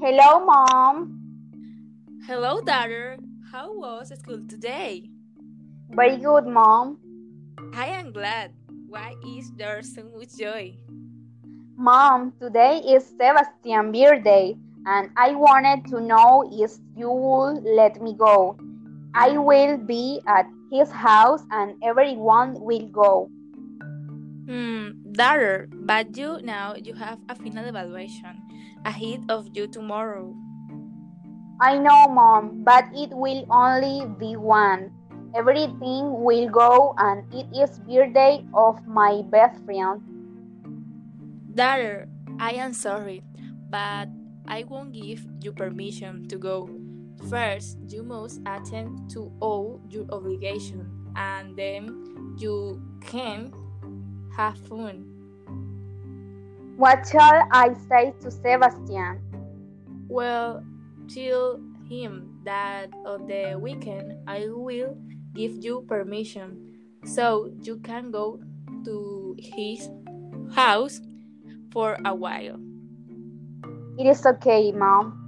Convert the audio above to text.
Hello, Mom. Hello, daughter. How was school today? Very good, Mom. I am glad. Why is there so much joy? Mom, today is Sebastian's birthday, and I wanted to know if you would let me go. I will be at his house, and everyone will go. Hmm, daughter, but you now you have a final evaluation ahead of you tomorrow. I know, Mom, but it will only be one. Everything will go, and it is birthday of my best friend. Daughter, I am sorry, but I won't give you permission to go. First, you must attend to all your obligations, and then you can have fun. What shall I say to Sebastian? Well, tell him that on the weekend I will give you permission so you can go to his house for a while. It is okay, Mom.